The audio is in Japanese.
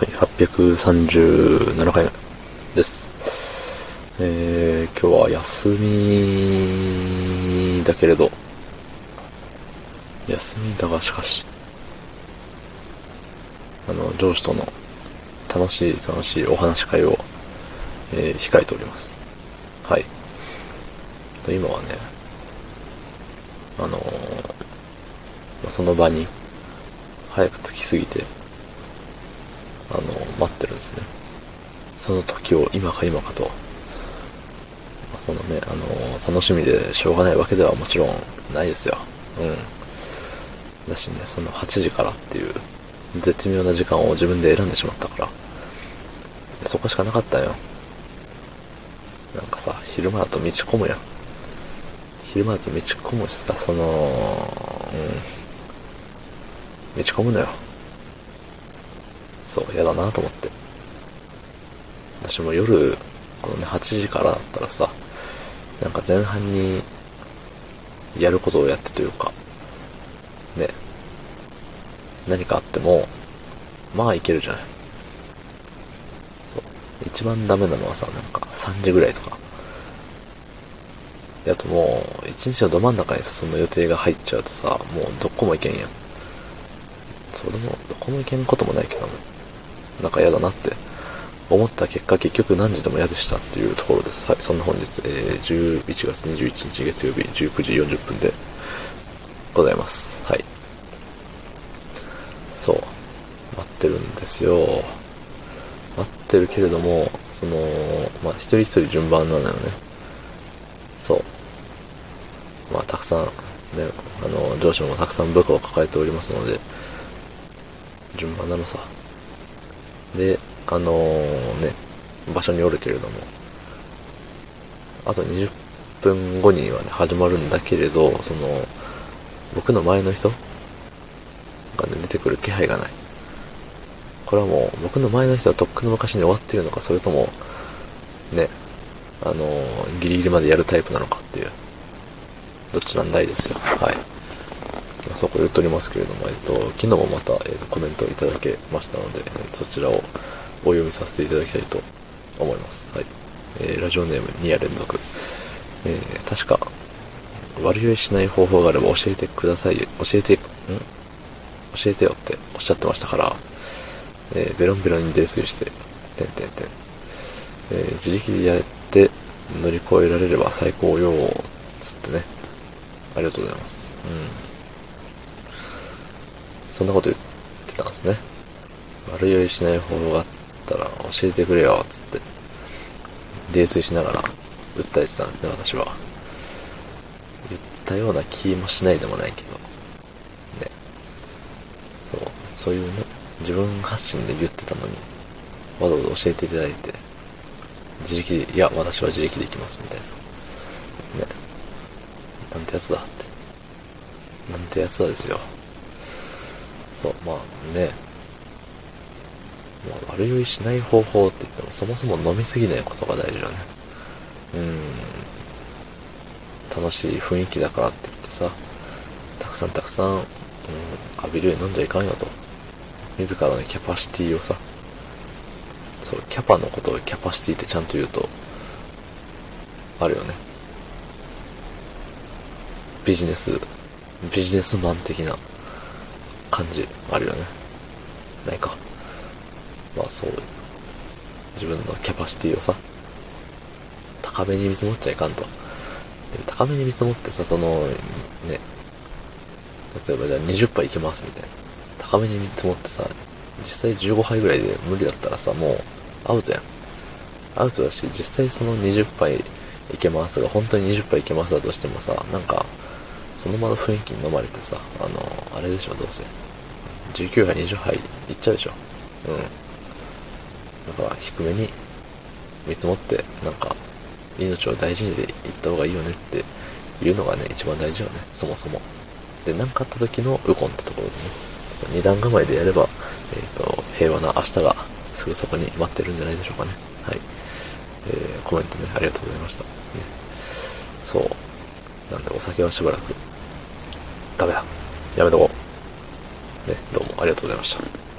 はい、837回目です。えー、今日は休みだけれど、休みだがしかし、あの、上司との楽しい楽しいお話し会を、えー控えております。はい。今はね、あのーその場に早く着きすぎて、あの、待ってるんですね。その時を今か今かと。まあそのね、あの、楽しみでしょうがないわけではもちろんないですよ。うん。だしね、その8時からっていう絶妙な時間を自分で選んでしまったから、そこしかなかったよ。なんかさ、昼間だと道混むやん。昼間だと道混むしさ、その、うん。道混むのよ。そう、嫌だなと思って。私も夜、このね、8時からだったらさ、なんか前半に、やることをやってというか、ね、何かあっても、まあいけるじゃない。そう。一番ダメなのはさ、なんか3時ぐらいとか。であともう、一日のど真ん中にさ、その予定が入っちゃうとさ、もうどこも行けんやん。そうでも、どこも行けんこともないけど、なんか嫌だなって思った結果、結局何時でも嫌でしたっていうところです。はい、そんな本日、えー、11月21日月曜日19時40分でございます。はい。そう。待ってるんですよ。待ってるけれども、その、まあ、一人一人順番なのよね。そう。まあ、たくさん、ね、あの、上司もたくさん部下を抱えておりますので、順番なのさ。で、あのね、場所におるけれども、あと20分後にはね、始まるんだけれど、その、僕の前の人がね、出てくる気配がない。これはもう、僕の前の人はとっくの昔に終わってるのか、それとも、ね、あのギリギリまでやるタイプなのかっていう、どっちなんだいですよ。はい。あそこ言っておりますけれども、えっと、昨日もまた、えっと、コメントをいただけましたので、えそちらをお読みさせていただきたいと思います。はい。えーラジオネーム2夜連続。えー確か、悪酔いしない方法があれば教えてください。教えて、ん？教えてよっておっしゃってましたから、えーベロンベロンに泥酔して、てんてんてん。えー自力でやって乗り越えられれば最高よ、つってね。ありがとうございます。うん。そんなこと言ってたんですね。悪酔いしない方法があったら教えてくれよ、つって。泥酔しながら訴えてたんですね、私は。言ったような気もしないでもないけど。ね。そう、そういうね、自分発信で言ってたのに、わざわざ教えていただいて、自力で、いや、私は自力で行きます、みたいな。ね。なんてやつだって。なんてやつだですよ。そう、まあね。まあ、悪酔いしない方法って言っても、そもそも飲みすぎないことが大事だね。うん。楽しい雰囲気だからって言ってさ、たくさんたくさん、うん、浴びるように飲んじゃいかんよと。自らのキャパシティをさ、そう、キャパのことをキャパシティってちゃんと言うと、あるよね。ビジネス、ビジネスマン的な感じあるよね。ないか。まあそう、自分のキャパシティをさ、高めに見積もっちゃいかんと。で高めに見積もってさ、その、ね、例えばじゃあ20杯いけますみたいな。高めに見積もってさ、実際15杯ぐらいで無理だったらさ、もうアウトやん。アウトだし、実際その20杯いけますが、本当に20杯いけますだとしてもさ、なんか、その場の雰囲気に飲まれてさ、あの、あれでしょ、どうせ。19杯、20杯いっちゃうでしょ。うん。だから、低めに見積もって、なんか、命を大事にで行った方がいいよねっていうのがね、一番大事よね、そもそも。で、何かあった時のウコンってところでね、二段構えでやれば、えっ、と、平和な明日がすぐそこに待ってるんじゃないでしょうかね。はい。えー、コメントね、ありがとうございました。ね、そう。なんで、お酒はしばらく、ダメだ。やめとこう。ね、どうもありがとうございました。